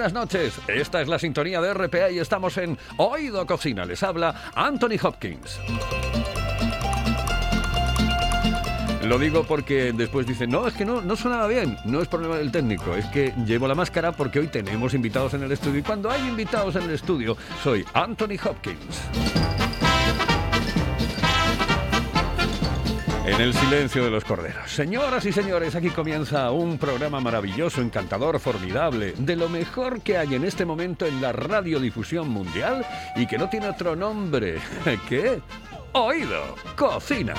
Buenas noches. Esta es la sintonía de RPA y estamos en Oído Cocina. Les habla Anthony Hopkins. Lo digo porque después dicen, no, es que no, no sonaba bien. No es problema del técnico, es que llevo la máscara porque hoy tenemos invitados en el estudio. Y cuando hay invitados en el estudio, soy Anthony Hopkins. En el silencio de los corderos. Señoras y señores, aquí comienza un programa maravilloso, encantador, formidable, de lo mejor que hay en este momento en la radiodifusión mundial y que no tiene otro nombre que Oído Cocina.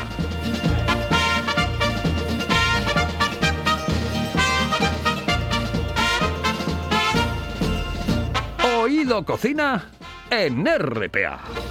Oído Cocina en RPA.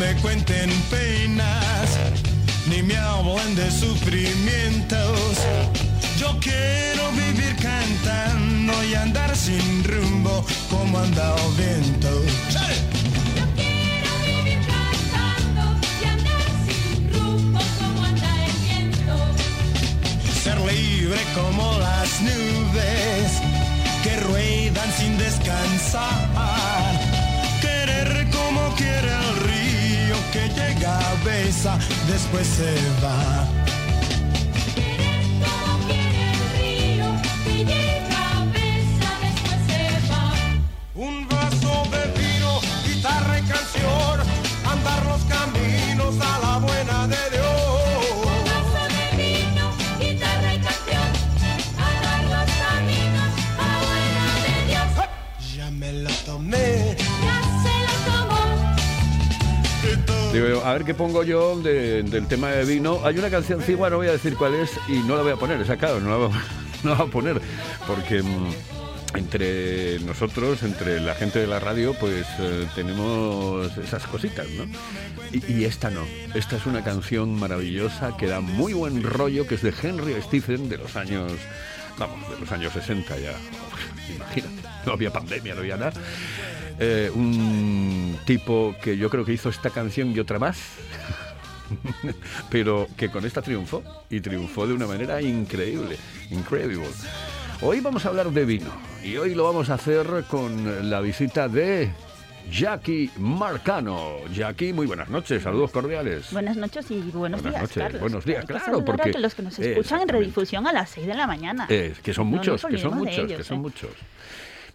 Me cuenten penas, ni me hablen de sufrimientos. Yo quiero vivir cantando y andar sin rumbo como anda el viento. Yo quiero vivir cantando y andar sin rumbo como anda el viento. Ser libre como las nubes que ruedan sin descansar. Después se va. A ver qué pongo yo de- del tema de vino. Hay una canción cigua, no voy a decir cuál es y no la voy a poner, esa claro, no la no la voy a poner porque mm, entre nosotros, entre la gente de la radio, pues eh, tenemos esas cositas, ¿no? Y, y esta no, esta es una canción maravillosa que da muy buen rollo, que es de Henry Stephen de los años, vamos, de los años 60 ya, imagínate, no había pandemia, no había nada. Eh, un tipo que yo creo que hizo esta canción y otra más, pero que con esta triunfó y triunfó de una manera increíble, incredible. Hoy vamos a hablar de vino y hoy lo vamos a hacer con la visita de Jackie Marcano. Jackie, muy buenas noches, saludos cordiales. Buenas noches y buenos Buenas días, noches, Carlos. buenos días, claro, porque- a los que nos escuchan en redifusión a las 6 de la mañana. Eh, que son muchos, que son muchos, ellos, que son ¿eh? muchos.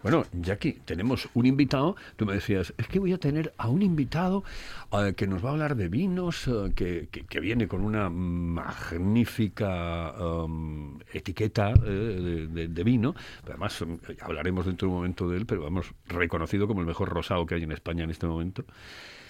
Bueno, Jackie, tenemos un invitado. Tú me decías, es que voy a tener a un invitado eh, que nos va a hablar de vinos, eh, que, que- que viene con una magnífica um, etiqueta eh, de, de- de vino. Además, um, hablaremos dentro de un momento de él, pero vamos, reconocido como el mejor rosado que hay en España en este momento.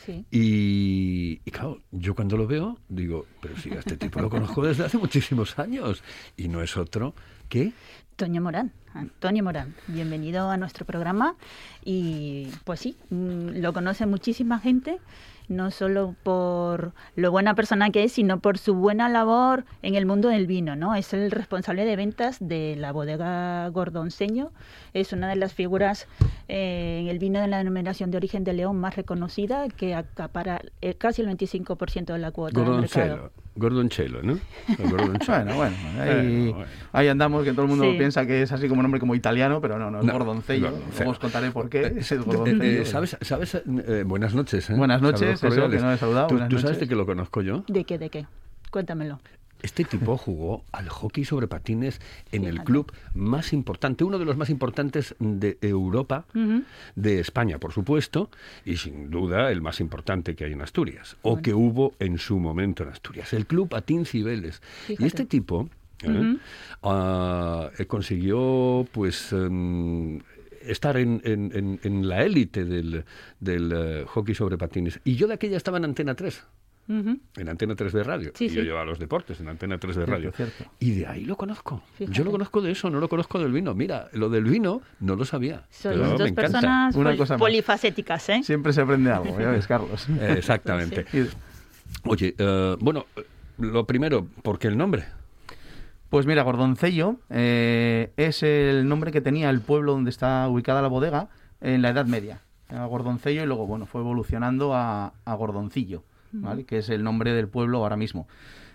Sí. Y, y claro, yo cuando lo veo, digo, pero si a este tipo lo conozco desde hace muchísimos años. Y no es otro que Toño Morán, Antonio Morán, bienvenido a nuestro programa. Y pues sí, mm, lo conoce muchísima gente no solo por lo buena persona que es, sino por su buena labor en el mundo del vino, ¿no? Es el responsable de ventas de la bodega Gordonseño, es una de las figuras eh, en el vino de la denominación de origen de León más reconocida, que acapara eh, casi el 25% de la cuota del mercado. Gordoncello. Gordoncello, ¿no? El Gordoncello. Bueno, bueno, ahí, Bueno, bueno. ahí andamos, que todo el mundo Sí. piensa que es así como nombre como italiano, pero no, no, es No, Gordoncello. Luego os contaré por qué es el Eh, Gordoncello. eh, ¿Sabes? sabes eh, buenas noches. ¿eh? Buenas noches, eso, que no he saludado, ¿Tú, sabes de qué lo conozco yo? ¿De qué, de qué? Cuéntamelo. Este tipo jugó al hockey sobre patines en el club más importante, uno de los más importantes de Europa, de España, por supuesto, y sin duda el más importante que hay en Asturias, o que hubo en su momento en Asturias, el Club Patín Cibeles. Y este tipo ¿eh? Ah, eh, consiguió, pues. em, estar en, en- en- en la élite del, del, eh, hockey sobre patines. Y yo de aquella estaba en Antena 3 Ujú. en Antena 3 de radio. Sí, y yo sí. llevaba los deportes en Antena 3 de Cierto, radio. cierto. Y de ahí lo conozco. Yo lo conozco de eso, no lo conozco del vino. Mira, lo del vino no lo sabía. Me dos encanta. personas Una pol- cosa polifacéticas, ¿eh? Siempre se aprende algo, ya ves, Carlos. Exactamente. Oye, bueno, lo primero, ¿por qué el nombre? Pues mira, Gordoncello eh, es el nombre que tenía el pueblo donde está ubicada la bodega en la Edad Media. Era Gordoncello y luego, bueno, fue evolucionando a, a Gordoncillo, ¿vale? Que es el nombre del pueblo ahora mismo.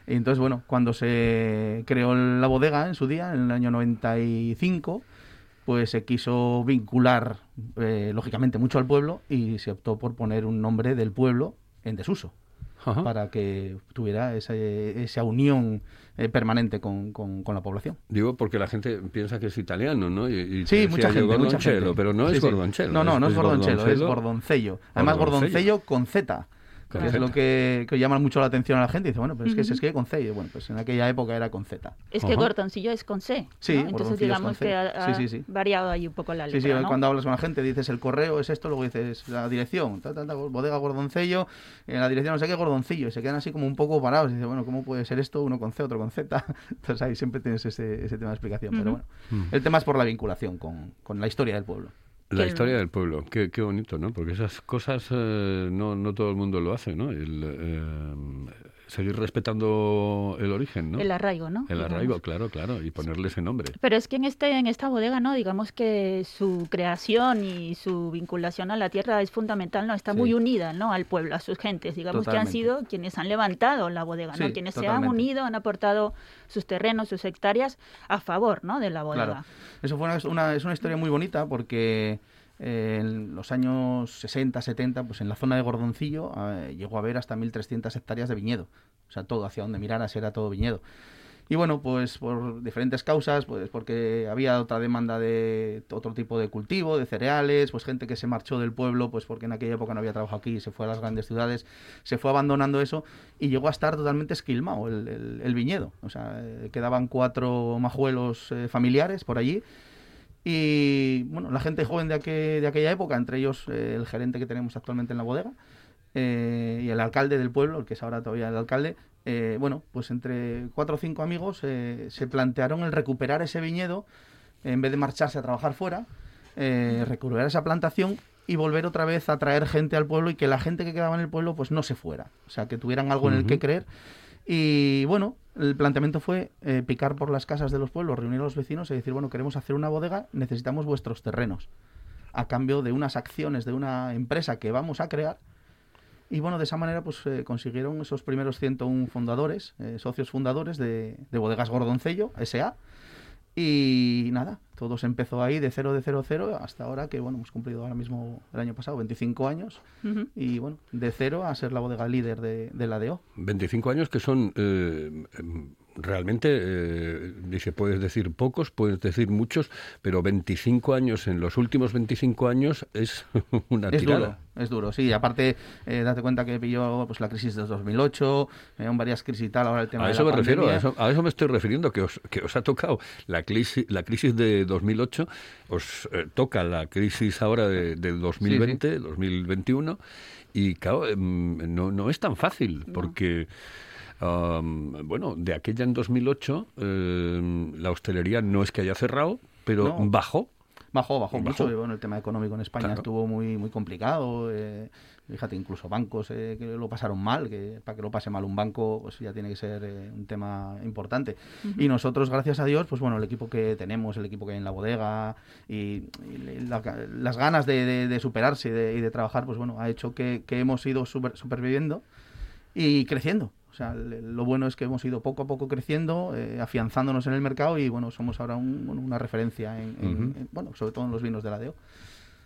Y entonces, bueno, cuando se creó la bodega en su día, en el año 95, pues se quiso vincular, eh, lógicamente, mucho al pueblo y se optó por poner un nombre del pueblo en desuso Ajá. para que tuviera esa, esa unión eh, permanente con, con- con la población. Digo porque la gente piensa que es italiano, ¿no? Y, y Sí, mucha gente, mucha gente. pero no Sí, es sí. Gordoncello. No, no, no es Gordoncello, es Gordoncello. Gordoncello. Además, Gordoncello. Gordoncello con Z. Es lo que, que llama mucho la atención a la gente. Dice, bueno, pero es que se Ujú. escribe con C. Y bueno, pues en aquella época era con Z. Es que Ajá. Gordoncillo es con C. Sí, ¿no? Entonces Gordoncillo es digamos que ha, Sí, ha sí, sí. variado ahí un poco la Sí, sí, letra, ¿no? cuando hablas con la gente dices el correo es esto, luego dices la dirección, ta, ta, ta, bodega Gordoncello, en la dirección no sé qué Gordoncillo, y se quedan así como un poco parados. Y dices, bueno, ¿cómo puede ser esto? Uno con C, otro con Z. Entonces ahí siempre tienes ese, ese tema de explicación. Pero bueno, el tema es por la vinculación con, con la historia del pueblo. La historia del pueblo, qué, qué bonito, ¿no? Porque esas cosas eh, no, no todo el mundo lo hace, ¿no? El, eh, seguir respetando el origen, ¿no? El arraigo, ¿no? El Digamos. arraigo, claro, claro, y ponerle ese nombre. Pero es que en este en esta bodega, ¿no? Digamos que su creación y su vinculación a la tierra es fundamental, ¿no? Está Sí. muy unida, ¿no? Al pueblo, a sus gentes. Digamos que han sido quienes han levantado la bodega, ¿no? Sí, Quienes se han unido, han aportado sus terrenos, sus hectáreas a favor, ¿no? De la bodega. Claro. Eso fue una, una- es una historia muy bonita porque en los años 60, 70, pues en la zona de Gordoncillo eh, llegó a haber hasta 1.300 hectáreas de viñedo. O sea, todo hacia donde miraras era todo viñedo. Y bueno, pues por diferentes causas, pues porque había otra demanda de otro tipo de cultivo, de cereales, pues gente que se marchó del pueblo, pues porque en aquella época no había trabajo aquí, se fue a las grandes ciudades, se fue abandonando eso y llegó a estar totalmente esquilmado el viñedo. O sea, eh, quedaban cuatro majuelos eh, familiares por allí. Y bueno, la gente joven de, aquel- de aquella época, entre ellos eh, el gerente que tenemos actualmente en la bodega eh, y el alcalde del pueblo, el que es ahora todavía el alcalde, eh, bueno, pues entre cuatro o cinco amigos eh, se plantearon el recuperar ese viñedo en vez de marcharse a trabajar fuera, eh, recuperar esa plantación y volver otra vez a traer gente al pueblo y que la gente que quedaba en el pueblo pues no se fuera, o sea, que tuvieran algo en el que creer. Y bueno, el planteamiento fue eh, picar por las casas de los pueblos, reunir a los vecinos y decir, bueno, queremos hacer una bodega, necesitamos vuestros terrenos, a cambio de unas acciones de una empresa que vamos a crear. Y bueno, de esa manera pues eh, consiguieron esos primeros 101 fundadores, eh, socios fundadores de, de Bodegas Gordoncello, S.A. Y nada, todo se empezó ahí de cero, de cero, cero, hasta ahora que, bueno, hemos cumplido ahora mismo el año pasado 25 años. Y bueno, de cero a ser la bodega líder de, de la DO. 25 años que son eh, realmente, eh, dice, puedes decir pocos, puedes decir muchos, pero 25 años, en los últimos 25 años es una Es tirada. duro, es duro, sí. Aparte, eh, date cuenta que pilló pues, la crisis de 2008, eh, varias crisis y tal, ahora el tema A de eso la me refiero, a eso, a eso me estoy refiriendo, que os, que os ha tocado la crisis, la crisis de 2008, os eh, toca la crisis ahora de, de 2020, 2021, y claro, em, no, no es tan fácil, porque, am, bueno, de aquella en 2008, em, la hostelería no es que haya cerrado, pero No. bajó. Bajó, bajó, Bajó. mucho. y Bueno, el tema económico en España Claro. estuvo muy, muy complicado. eh, fíjate, incluso bancos eh, que lo pasaron mal, que para que lo pase mal un banco, pues ya tiene que ser eh, un tema importante. Y nosotros, gracias a Dios, pues bueno, el equipo que tenemos, el equipo que hay en la bodega y, y la- las ganas de, de- de superarse y de, y de trabajar, pues bueno, ha hecho que, que hemos ido super- superviviendo y creciendo. O sea, lo bueno es que hemos ido poco a poco creciendo, eh, afianzándonos en el mercado y bueno, somos ahora un- una referencia en, en- Ujú. en- bueno, sobre todo en los vinos de la DEO.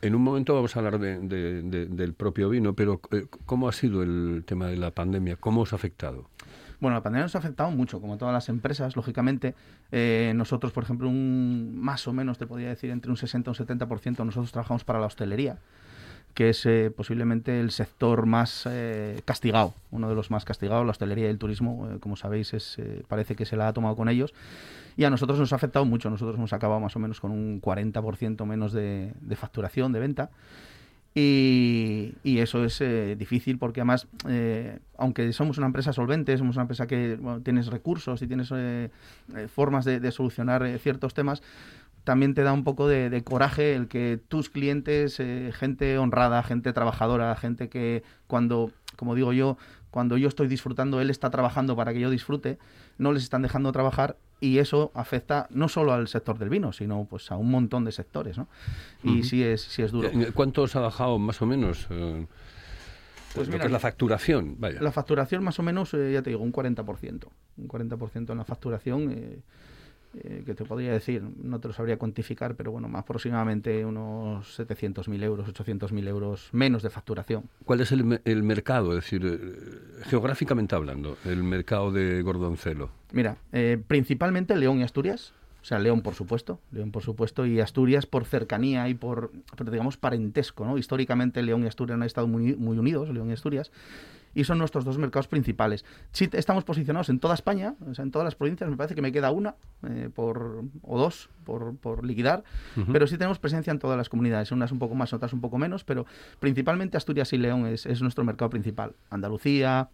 En un momento vamos a hablar de- de- de- del propio vino, pero eh, ¿cómo ha sido el tema de la pandemia? ¿Cómo os ha afectado? Bueno, la pandemia nos ha afectado mucho, como todas las empresas, lógicamente. Eh, nosotros, por ejemplo, un más o menos, te podría decir, entre un 60 y un 70%, nosotros trabajamos para la hostelería, que es eh, posiblemente el sector más eh, castigado, uno de los más castigados, la hostelería y el turismo, eh, como sabéis, es, eh, parece que se la ha tomado con ellos. Y a nosotros nos ha afectado mucho, nosotros hemos acabado más o menos con un 40% menos de, de facturación, de venta. Y, y eso es eh, difícil porque además, eh, aunque somos una empresa solvente, somos una empresa que bueno, tienes recursos y tienes formas de, de solucionar ciertos temas, también te da un poco de, de coraje el que tus clientes, eh, gente honrada, gente trabajadora, gente que cuando, como digo yo, cuando yo estoy disfrutando, él está trabajando para que yo disfrute, no les están dejando trabajar y eso afecta no solo al sector del vino, sino pues a un montón de sectores, ¿no? Y sí es, sí es duro. Eh, ¿Cuánto os ha bajado más o menos? eh, Pues lo mira, que es la facturación, vaya. La facturación más o menos, eh, ya te digo, un 40%. Un 40% en la facturación, eh, que te podría decir, no te lo sabría cuantificar, pero bueno, más aproximadamente unos 700.000 euros, 800.000 euros menos de facturación. ¿Cuál es el, el mercado? Es decir, eh, geográficamente hablando, el mercado de Gordoncelo. Mira, eh, principalmente León y Asturias. O sea, León, por supuesto, León, por supuesto, y Asturias por cercanía y por, por, digamos, parentesco, ¿no? Históricamente León y Asturias han estado muy, muy unidos, León y Asturias, y son nuestros dos mercados principales. Sí, estamos posicionados en toda España, o sea, en todas las provincias, me parece que me queda una eh, por, o dos por, por liquidar, pero sí tenemos presencia en todas las comunidades, unas un poco más, otras un poco menos, pero principalmente Asturias y León es, es nuestro mercado principal. Andalucía,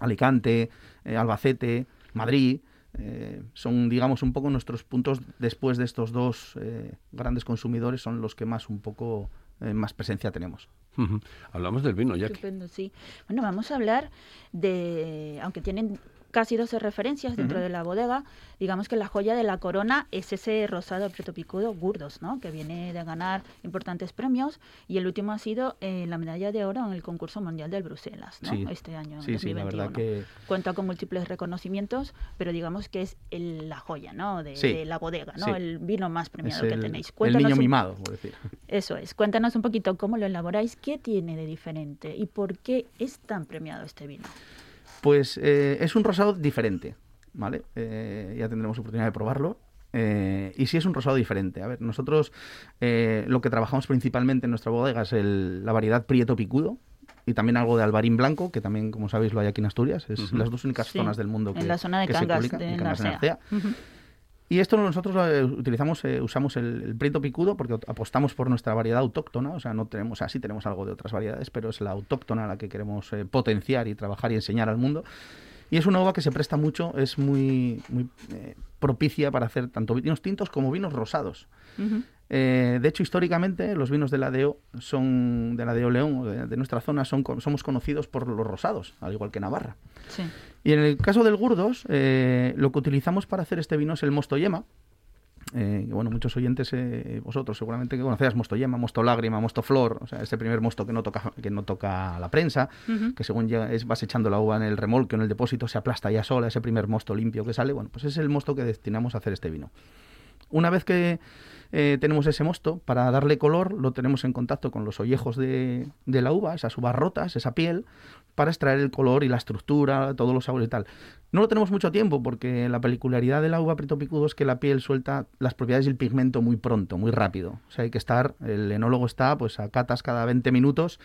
Alicante, eh, Albacete, Madrid, eh, son, digamos, un poco nuestros puntos después de estos dos eh, grandes consumidores, son los que más un poco más presencia tenemos. Hablamos del vino, ya que Estupendo, sí. Bueno, vamos a hablar de, aunque tienen casi 12 referencias dentro Ujú. de la bodega, digamos que la joya de la corona es ese rosado preto picudo Gurdos, ¿no? Que viene de ganar importantes premios y el último ha sido eh, la medalla de oro en el concurso mundial del Bruselas, ¿no? Sí. Este año, Sí, sí, la 2021. verdad que Cuenta con múltiples reconocimientos, pero digamos que es el- la joya, ¿no? De, de la bodega, ¿no? El vino más premiado que el, tenéis. el Cuéntanos niño un- mimado, por decir. eso es. Cuéntanos un poquito cómo lo elaboráis, qué tiene de diferente y por qué es tan premiado este vino. Pues eh, es un rosado diferente, ¿vale? Eh, ya tendremos oportunidad de probarlo. Eh, y sí es un rosado diferente. A ver, nosotros eh, lo que trabajamos principalmente en nuestra bodega es el- la variedad Prieto Picudo y también algo de Albarín Blanco, que también, como sabéis, lo hay aquí en Asturias. Es las dos únicas Sí, zonas del mundo que, en la zona de que se Cangas de en Cangas de Narcea. Narcea. Y esto nosotros eh, utilizamos, eh, usamos el, el prieto picudo porque apostamos por nuestra variedad autóctona, o sea, no tenemos, así tenemos algo de otras variedades, pero es la autóctona la que queremos eh, potenciar y trabajar y enseñar al mundo. Y es una uva que se presta mucho, es muy, muy eh, propicia para hacer tanto vinos tintos como vinos rosados. Ujú. Eh, de hecho, históricamente, los vinos de la DEO son de la DEO León, de, de nuestra zona, son, somos conocidos por los rosados, al igual que Navarra. Sí. Y en el caso del Gurdos, eh, lo que utilizamos para hacer este vino es el mosto yema. Eh, bueno, muchos oyentes, eh, vosotros seguramente que conocéis mosto yema, mosto lágrima, mosto flor, o sea, este primer mosto que no toca, que no toca la prensa, que según llega- es, vas echando la uva en el remolque o en el depósito, se aplasta ya sola, ese primer mosto limpio que sale, bueno, pues es el mosto que destinamos a hacer este vino. Una vez que eh, tenemos ese mosto, para darle color, lo tenemos en contacto con los ollejos de, de la uva, esas uvas rotas, esa piel, para extraer el color y la estructura, todos los sabores y tal. No lo tenemos mucho tiempo porque la peculiaridad de la uva Prieto Picudo es que la piel suelta las propiedades del pigmento muy pronto, muy rápido. O sea, hay que estar, el enólogo está pues a catas cada 20 minutos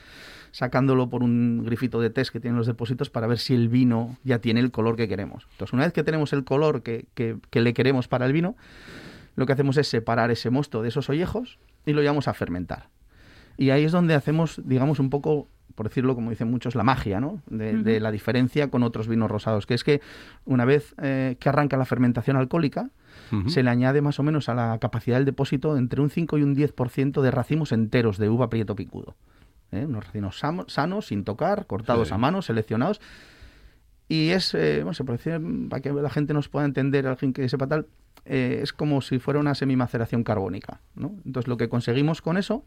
sacándolo por un grifito de test que tienen los depósitos para ver si el vino ya tiene el color que queremos. Entonces, una vez que tenemos el color que, que- que le queremos para el vino, lo que hacemos es separar ese mosto de esos ollejos y lo llevamos a fermentar. Y ahí es donde hacemos, digamos, un poco, por decirlo como dicen muchos, la magia, ¿no? De, de la diferencia con otros vinos rosados, que es que una vez eh, que arranca la fermentación alcohólica, se le añade más o menos a la capacidad del depósito entre un 5 y un 10% de racimos enteros de uva prieto picudo. ¿eh? Unos racimos sanos, sin tocar, cortados Sí. a mano, seleccionados. Y es, eh, bueno, se puede decir, para que la gente nos pueda entender, alguien que sepa tal, eh, es como si fuera una semimaceración carbónica. ¿no? Entonces lo que conseguimos con eso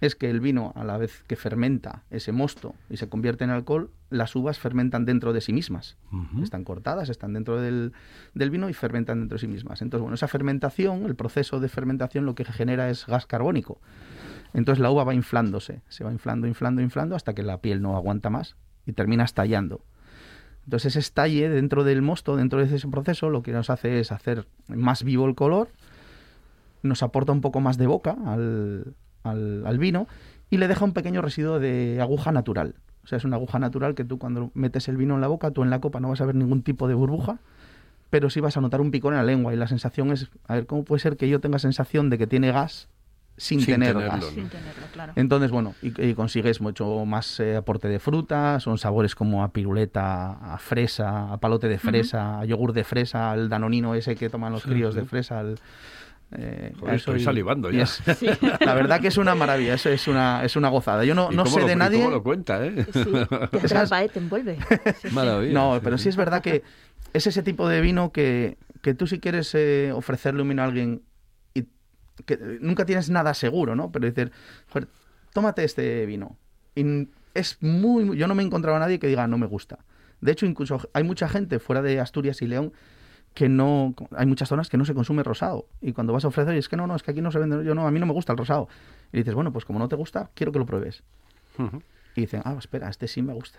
es que el vino, a la vez que fermenta ese mosto y se convierte en alcohol, las uvas fermentan dentro de sí mismas. Están cortadas, están dentro del, del vino y fermentan dentro de sí mismas. Entonces, bueno, esa fermentación, el proceso de fermentación lo que genera es gas carbónico. Entonces la uva va inflándose, se va inflando, inflando, inflando hasta que la piel no aguanta más y termina estallando. Entonces ese estalle dentro del mosto, dentro de ese proceso, lo que nos hace es hacer más vivo el color, nos aporta un poco más de boca al, al- al vino y le deja un pequeño residuo de aguja natural. O sea, es una aguja natural que tú cuando metes el vino en la boca, tú en la copa no vas a ver ningún tipo de burbuja, pero sí vas a notar un picón en la lengua y la sensación es, a ver, ¿cómo puede ser que yo tenga sensación de que tiene gas sin, Sin tener tenerlo, gas? ¿no? Sin tenerlo, claro. Entonces, bueno, y, y consigues mucho más eh, aporte de fruta, son sabores como a piruleta, a fresa, a palote de fresa, a yogur de fresa, al danonino ese que toman los Sí, críos sí. de fresa, al, eh, Joder, estoy y- salivando ya. es- la verdad que es una maravilla, es, es una, es una gozada. Yo no, ¿Y no cómo sé lo- de y nadie... cómo lo cuenta, ¿eh? Sí, te Esas- atrapa, ¿eh? te envuelve. Sí. Maravilla. No, sí, pero sí es verdad que es ese tipo de vino que, que tú si quieres eh, ofrecerle un vino a alguien y que nunca tienes nada seguro, ¿no? Pero decir, joder, tómate este vino. Y es muy, muy- yo no me he encontrado a nadie que diga no me gusta. De hecho, incluso hay mucha gente fuera de Asturias y León que no, hay muchas zonas que no se consume rosado. Y cuando vas a ofrecer, y es que no, no, es que aquí no se vende, yo no, a mí no me gusta el rosado. Y dices, bueno, pues como no te gusta, quiero que lo pruebes. Y dicen, ah, espera, este sí me gusta.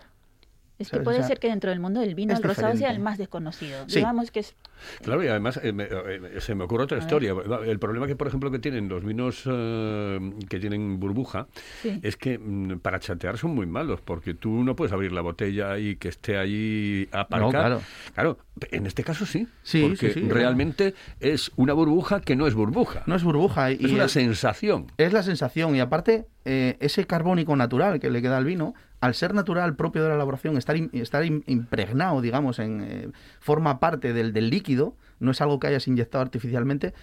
Es que puede sea, ser que dentro del mundo del vino el rosado sea el más desconocido. Sí. Digamos que es Claro, y además eh, me- eh, se me ocurre otra A ver. historia. El problema que, por ejemplo, que tienen los vinos eh, que tienen burbuja Sí. es que mm, para chatear son muy malos, porque tú no puedes abrir la botella y que esté allí aparcada. claro. Claro, en este caso sí. Sí, porque sí, sí, realmente es una burbuja que no es burbuja. No es burbuja. Y es una el- sensación. Es la sensación y aparte eh, ese carbónico natural que le queda al vino, al ser natural propio de la elaboración, estar, estar im- impregnado, digamos, en eh, forma parte del, del líquido, no es algo que hayas inyectado artificialmente,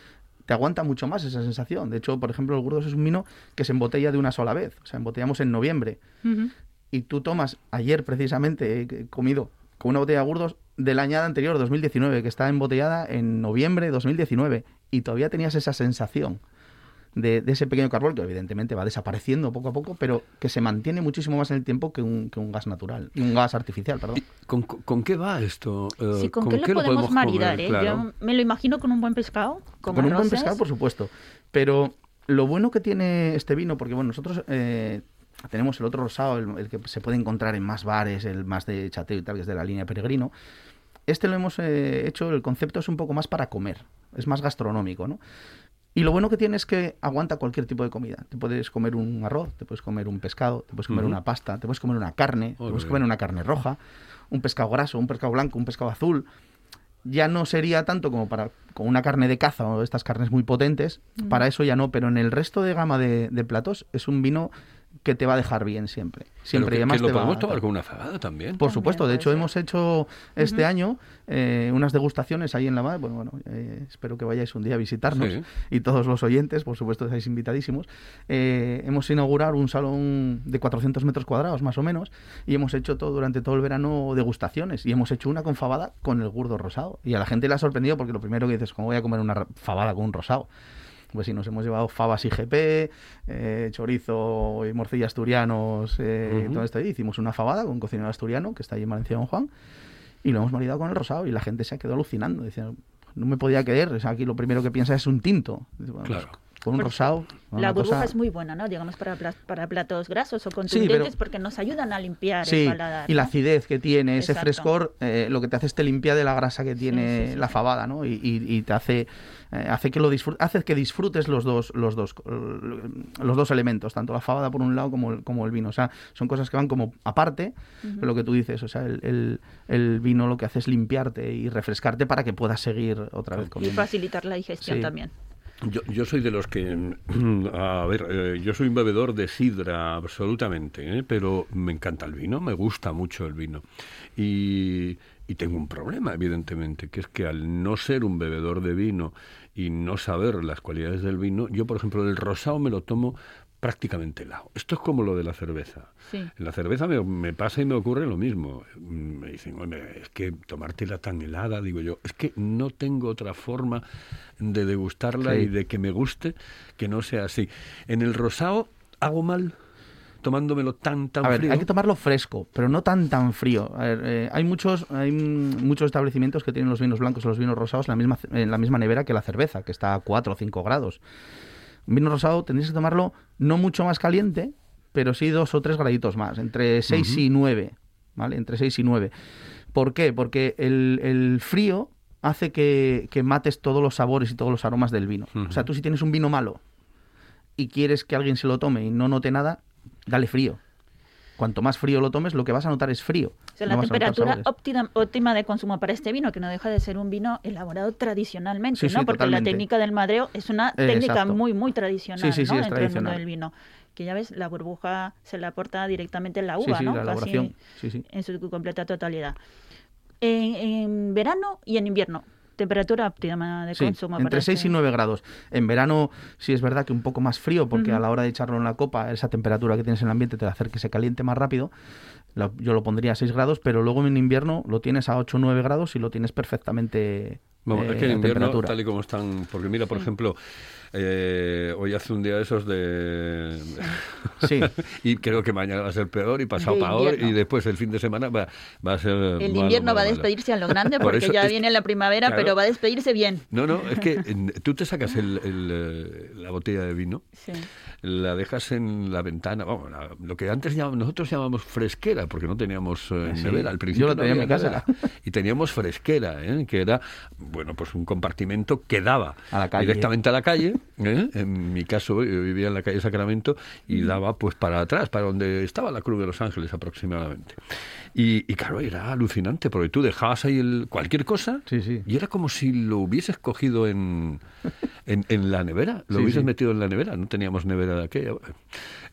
te aguanta mucho más esa sensación. De hecho, por ejemplo, el Gurdos es un vino que se embotella de una sola vez, o sea, embotellamos en noviembre. Y tú tomas, ayer precisamente he comido con una botella de Gurdos del añada anterior, 2019, que está embotellada en noviembre de 2019 y todavía tenías esa sensación de, de ese pequeño carbón que evidentemente va desapareciendo poco a poco, pero que se mantiene muchísimo más en el tiempo que un, que un gas natural, un gas artificial, perdón. ¿Con, con qué va esto? Eh, Sí, ¿con, qué lo podemos, maridar? comer? eh? Claro. Yo me lo imagino con un buen pescado, como Con un buen pescado, por supuesto. Pero lo bueno que tiene este vino, porque bueno, nosotros eh, tenemos el otro rosado, el, el que se puede encontrar en más bares, el más de chateo y tal, que es de la línea Peregrino. Este lo hemos eh, hecho, el concepto es un poco más para comer, es más gastronómico, ¿no? Y lo bueno que tiene es que aguanta cualquier tipo de comida. Te puedes comer un arroz, te puedes comer un pescado, te puedes comer una pasta, te puedes comer una carne, te puedes comer una carne roja, un pescado graso, un pescado blanco, un pescado azul. Ya no sería tanto como para con una carne de caza o estas carnes muy potentes, para eso ya no, pero en el resto de gama de, de platos es un vino que te va a dejar bien siempre. Pero Siempre que, y además que lo te va podemos a- tomar con una fabada también. por También supuesto, de hecho ser. hemos hecho este Ujú. año eh, unas degustaciones ahí en la MAD. Bueno, bueno, eh, espero que vayáis un día a visitarnos Sí. y todos los oyentes, por supuesto, estáis invitadísimos. Eh, hemos inaugurado un salón de 400 metros cuadrados más o menos y hemos hecho todo durante todo el verano degustaciones y hemos hecho una con fabada con el gurdo rosado y a la gente le ha sorprendido porque lo primero que dices, ¿cómo voy a comer una fabada con un rosado? Pues sí, nos hemos llevado fabas IGP, eh, chorizo y morcilla asturianos, eh, todo esto. Y hicimos una fabada con un cocinero asturiano que está ahí en Valencia Don Juan y lo hemos maridado con el rosado y la gente se ha quedado alucinando. Decía, no me podía creer, o sea, aquí lo primero que piensa es un tinto. Bueno, Claro. pues, con un rosado. La burbuja cosa- es muy buena, ¿no? Digamos, para, para platos grasos o pero- contundentes porque nos ayudan a limpiar Sí, el paladar. y la acidez que tiene, ese frescor, eh, lo que te hace es te limpia de la grasa que tiene sí, la fabada, ¿no? Y, y- y te hace, eh, hace que lo hace que disfrutes los dos, los dos, los dos elementos, tanto la fabada por un lado como el, como el vino. O sea, son cosas que van como aparte, pero lo que tú dices, o sea, el, el- el vino lo que hace es limpiarte y refrescarte para que puedas seguir otra vez Y comiendo. facilitar la digestión Sí. también. Yo, yo soy de los que, a ver, eh, yo soy un bebedor de sidra absolutamente, ¿eh? pero me encanta el vino, me gusta mucho el vino. Y, Y tengo un problema, evidentemente, que es que al no ser un bebedor de vino y no saber las cualidades del vino, yo, por ejemplo, el rosado me lo tomo prácticamente helado. Esto es como lo de la cerveza. Sí. En la cerveza me, me pasa y me ocurre lo mismo. Mm, Me dicen, "Hombre, es que tomártela tan helada, digo yo, es que no tengo otra forma de degustarla Sí. y de que me guste que no sea así. En el rosado hago mal tomándomelo tan, tan A ver, frío. hay que tomarlo fresco, pero no tan tan frío. A ver, eh, hay muchos hay mm, muchos establecimientos que tienen los vinos blancos o los vinos rosados en la misma en la misma nevera que la cerveza, que está a 4 o 5 grados. Un vino rosado tendréis que tomarlo no mucho más caliente, pero sí dos o tres graditos más, entre 6 y 9, ¿vale? Entre 6 y 9. ¿Por qué? Porque el, el frío hace que, que mates todos los sabores y todos los aromas del vino. O sea, tú si tienes un vino malo y quieres que alguien se lo tome y no note nada, dale frío. Cuanto más frío lo tomes, lo que vas a notar es frío. O sea, no la temperatura óptima, óptima de consumo para este vino, que no deja de ser un vino elaborado tradicionalmente, Sí, sí, ¿no? Porque totalmente. la técnica del madreo es una Eh, técnica exacto. muy, muy tradicional, Sí, sí, sí, ¿no? Dentro del mundo del vino. Que ya ves, la burbuja se la aporta directamente en la uva, ¿no? la Casi en su completa totalidad. En, en verano y en invierno, temperatura óptima de Sí, consumo. entre para 6 este- y 9 grados. En verano sí es verdad que un poco más frío, porque a la hora de echarlo en la copa, esa temperatura que tienes en el ambiente te va a hacer que se caliente más rápido. Yo lo pondría a 6 grados, pero luego en invierno lo tienes a 8 o 9 grados y lo tienes perfectamente Vamos, eh, es que en a invierno, tal y como están, porque mira, por ejemplo, eh, hoy hace un día de esos de... Sí. y creo que mañana va a ser peor y pasado peor y después el fin de semana va, va a ser... El malo, invierno malo, va a malo. despedirse a lo grande Por porque eso ya es- viene la primavera, claro. pero va a despedirse bien. No, no, es que en- tú te sacas el- el, eh, la botella de vino, Sí. la dejas en la ventana, vamos, la- lo que antes llamamos- nosotros llamamos fresquera, porque no teníamos eh, Sí, nevera. Al principio yo no tenía en mi casa. nevera. Y teníamos fresquera, ¿eh? que era, bueno, pues un compartimento que daba A la calle. directamente a la calle. ¿eh? En mi caso, yo vivía en la calle Sacramento y daba pues para atrás, para donde estaba la Cruz de Los Ángeles aproximadamente. Y, y claro, era alucinante, porque tú dejabas ahí el, cualquier cosa Sí, sí. y era como si lo hubieses cogido en, en, en la nevera, lo Sí, hubieses metido en la nevera, no teníamos nevera de aquella.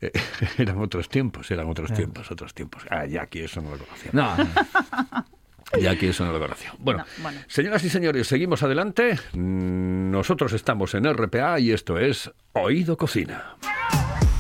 Eh, eran otros tiempos, eran otros tiempos, otros tiempos. Ah, ya aquí eso no lo conocía. No, Ya aquí eso no lo. Bueno, No, bueno. señoras y señores, seguimos adelante. Nosotros estamos en RPA y esto es Oído Cocina.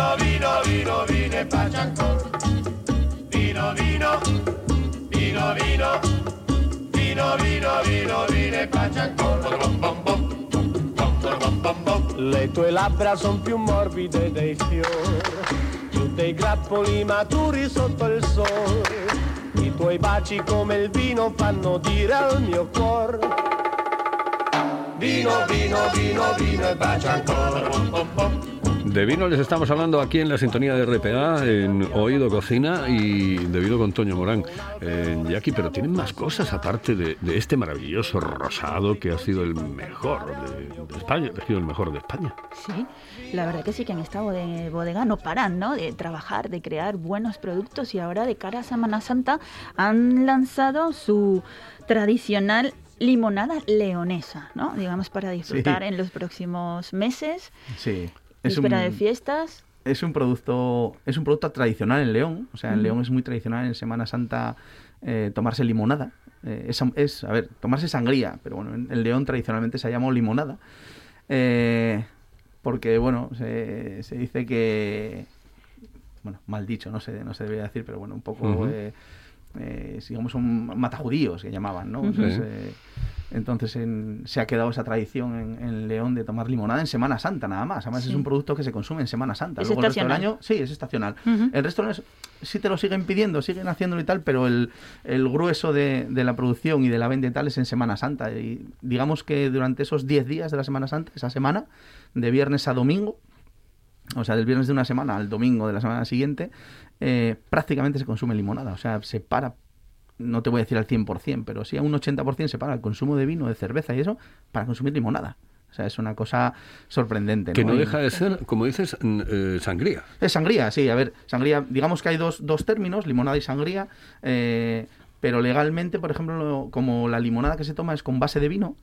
Vino, vino, vino, vine pa' Chancor. Vino, vino, vino, vino, vino, vino, vino, vine pa' Chancor. Le tue labbra son più morbide dei fiori, più dei grappoli maturi sotto il sole. I tuoi baci come il vino fanno dire al mio cuore. Vino, vino, vino, vino e bacia ancora. De vino les estamos hablando aquí en la sintonía de RPA, en Oído Cocina y de vino con Toño Morán. Eh, Jackie, pero tienen más cosas aparte de, de este maravilloso rosado que ha sido el mejor de, de España, ha sido el mejor de España. Sí, la verdad que sí que en esta bode- bodega no paran, ¿no? De trabajar, de crear buenos productos y ahora de cara a Semana Santa han lanzado su tradicional limonada leonesa, ¿no? Digamos para disfrutar Sí. en los próximos meses, Sí. Es víspera un, de fiestas. es un producto es un producto tradicional en León. O sea, en. León es muy tradicional en Semana Santa eh, tomarse limonada. Eh, es, es, a ver, tomarse sangría, pero bueno, en, en León tradicionalmente se ha llamado limonada. Eh, porque, bueno, se, se dice que, bueno, mal dicho, no se, no se debería decir, pero bueno, un poco, eh, digamos, son matajudíos que llamaban, ¿no? Entonces, eh, entonces en- se ha quedado esa tradición en, en León de tomar limonada en Semana Santa nada más. Además es un producto que se consume en Semana Santa. Es Luego el resto del estacional. año, sí, es estacional. El resto del año sí te lo siguen pidiendo, siguen haciéndolo y tal, pero el, el grueso de, de la producción y de la venta y tal es en Semana Santa. Y digamos que durante esos 10 días de la Semana Santa, esa semana, de viernes a domingo, o sea, del viernes de una semana al domingo de la semana siguiente, eh, prácticamente se consume limonada. O sea, se para, no te voy a decir al 100%, pero sí a un 80% se para el consumo de vino, de cerveza y eso, para consumir limonada. O sea, es una cosa sorprendente. Que no deja de ser, como dices, eh, sangría. es sangría, sí, a ver, sangría, digamos que hay dos, dos términos, limonada y sangría, eh, pero legalmente, por ejemplo, lo- como la limonada que se toma es con base de vino,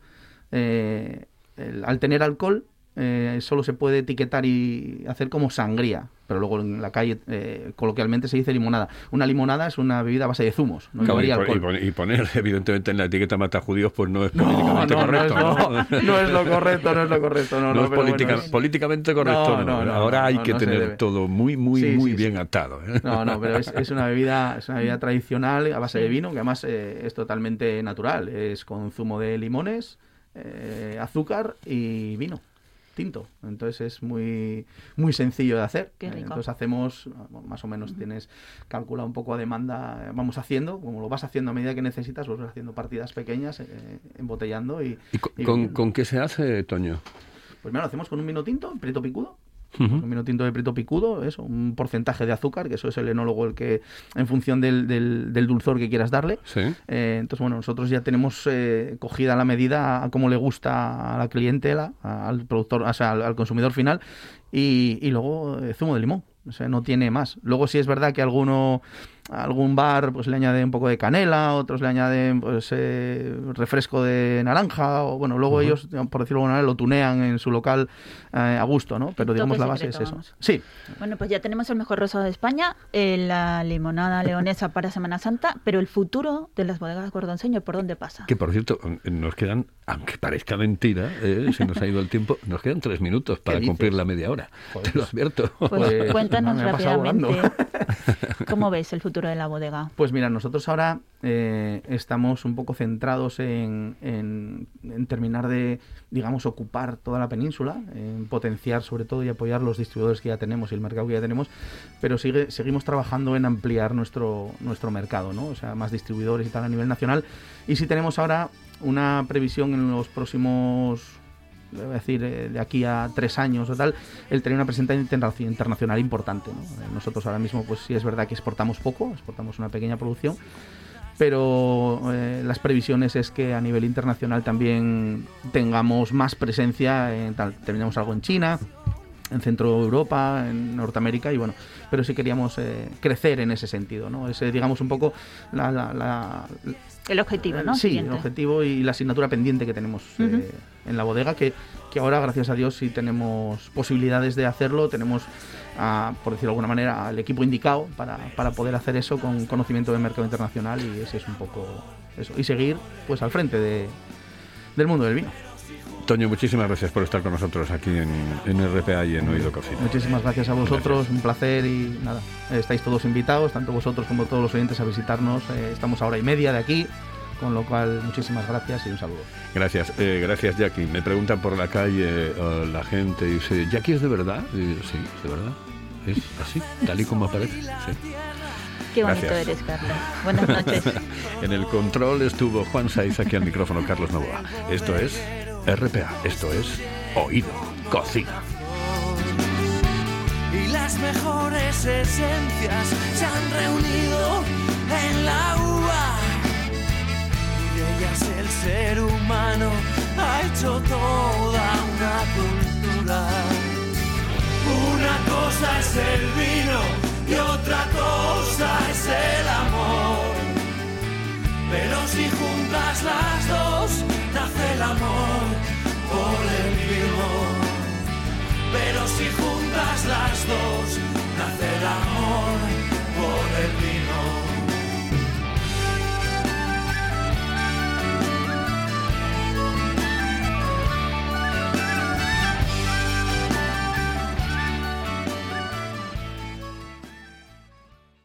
eh, el- al tener alcohol eh, solo se puede etiquetar y hacer como sangría, pero luego en la calle eh, coloquialmente se dice limonada. Una limonada es una bebida a base de zumos, no Claro, y, y poner, evidentemente, en la etiqueta mata judíos, pues no es No, políticamente no, no es, lo, no es lo correcto, no es lo correcto. No, es pero bueno, es- políticamente correcto. Ahora hay que tener todo muy, muy, Sí, muy sí, bien sí. atado. ¿eh? No, no, pero es, es una bebida, es una bebida tradicional a base de vino, que además eh, es totalmente natural. Es con zumo de limones, eh, azúcar y vino tinto. Entonces es muy muy sencillo de hacer. Qué rico. Entonces hacemos, más o menos tienes calcula un poco a demanda, eh, vamos haciendo, como lo vas haciendo a medida que necesitas, vas haciendo partidas pequeñas, eh, embotellando y, ¿Y con, y con- vendiendo. con qué se hace, Toño? Pues mira, lo hacemos con un vino tinto, prieto picudo. Ujú. Un vino tinto de prieto picudo, eso, un porcentaje de azúcar, que eso es el enólogo el que, en función del, del- del dulzor que quieras darle. Sí. Eh, entonces, bueno, nosotros ya tenemos eh, cogida la medida a cómo le gusta a la clientela, al productor, o sea, al, al consumidor final, y, y luego eh, zumo de limón. O sea, no tiene más. Luego sí es verdad que alguno, algún bar pues le añade un poco de canela, otros le añaden pues eh, refresco de naranja, o bueno, luego ellos, por decirlo de alguna manera, lo tunean en su local eh, a gusto, ¿no? Pero digamos la base secreto, es eso. Sí, Bueno, pues ya tenemos el mejor rosado de España, eh, la limonada leonesa para Semana Santa, pero el futuro de las bodegas Gordonseño, ¿por dónde pasa? Que por cierto, nos quedan, aunque parezca mentira, eh, se nos ha ido el tiempo, nos quedan tres minutos para cumplir la media hora. Joder. Te lo advierto. Pues, Pues, cuéntanos rápidamente cómo ves el futuro de la bodega. Pues mira, nosotros ahora eh, estamos un poco centrados en, en- en terminar de, digamos, ocupar toda la península, en potenciar sobre todo y apoyar los distribuidores que ya tenemos y el mercado que ya tenemos, pero sigue, seguimos trabajando en ampliar nuestro, nuestro mercado, ¿no? O sea, más distribuidores y tal a nivel nacional. Y sí tenemos ahora una previsión en los próximos decir, eh, de aquí a tres años o tal, el tener una presencia interna- internacional importante. ¿no? Eh, Nosotros ahora mismo, pues sí es verdad que exportamos poco, exportamos una pequeña producción, pero eh, las previsiones es que a nivel internacional también tengamos más presencia, en tal, terminamos algo en China, en Centro Europa, en Norteamérica y bueno, pero sí queríamos eh, crecer en ese sentido, ¿no? Ese, digamos, un poco la, la- la- El objetivo, ¿no? Sí, Siguiente. el objetivo y la asignatura pendiente que tenemos eh, en la bodega, que, que ahora, gracias a Dios, sí tenemos posibilidades de hacerlo, tenemos, ah, por decirlo de alguna manera, al equipo indicado para, para poder hacer eso con conocimiento del mercado internacional y ese es un poco eso. Y seguir pues al frente de, del mundo del vino. Toño, muchísimas gracias por estar con nosotros aquí en, en RPA y en Oído Cocina. Muchísimas gracias a vosotros, un placer y nada, estáis todos invitados, tanto vosotros como todos los oyentes a visitarnos. eh, estamos a hora y media de aquí, con lo cual muchísimas gracias y un saludo. Gracias, eh, gracias Jackie. Me preguntan por la calle eh, la gente y dice, ¿Jackie es de verdad? Y sí, es de verdad. Es así, tal y como aparece. sí. Qué bonito Gracias. eres, Carlos. Buenas noches. En el control estuvo Juan Saiz, aquí al micrófono Carlos Novoa. Esto es RPA, esto es Oído Cocina. y las mejores esencias se han reunido en la uva y de ellas el ser humano ha hecho toda una cultura. Una cosa es el vino y otra cosa es el amor. Pero si juntas las dos, nace el amor por el mismo. Pero si juntas las dos, nace el amor por el mismo.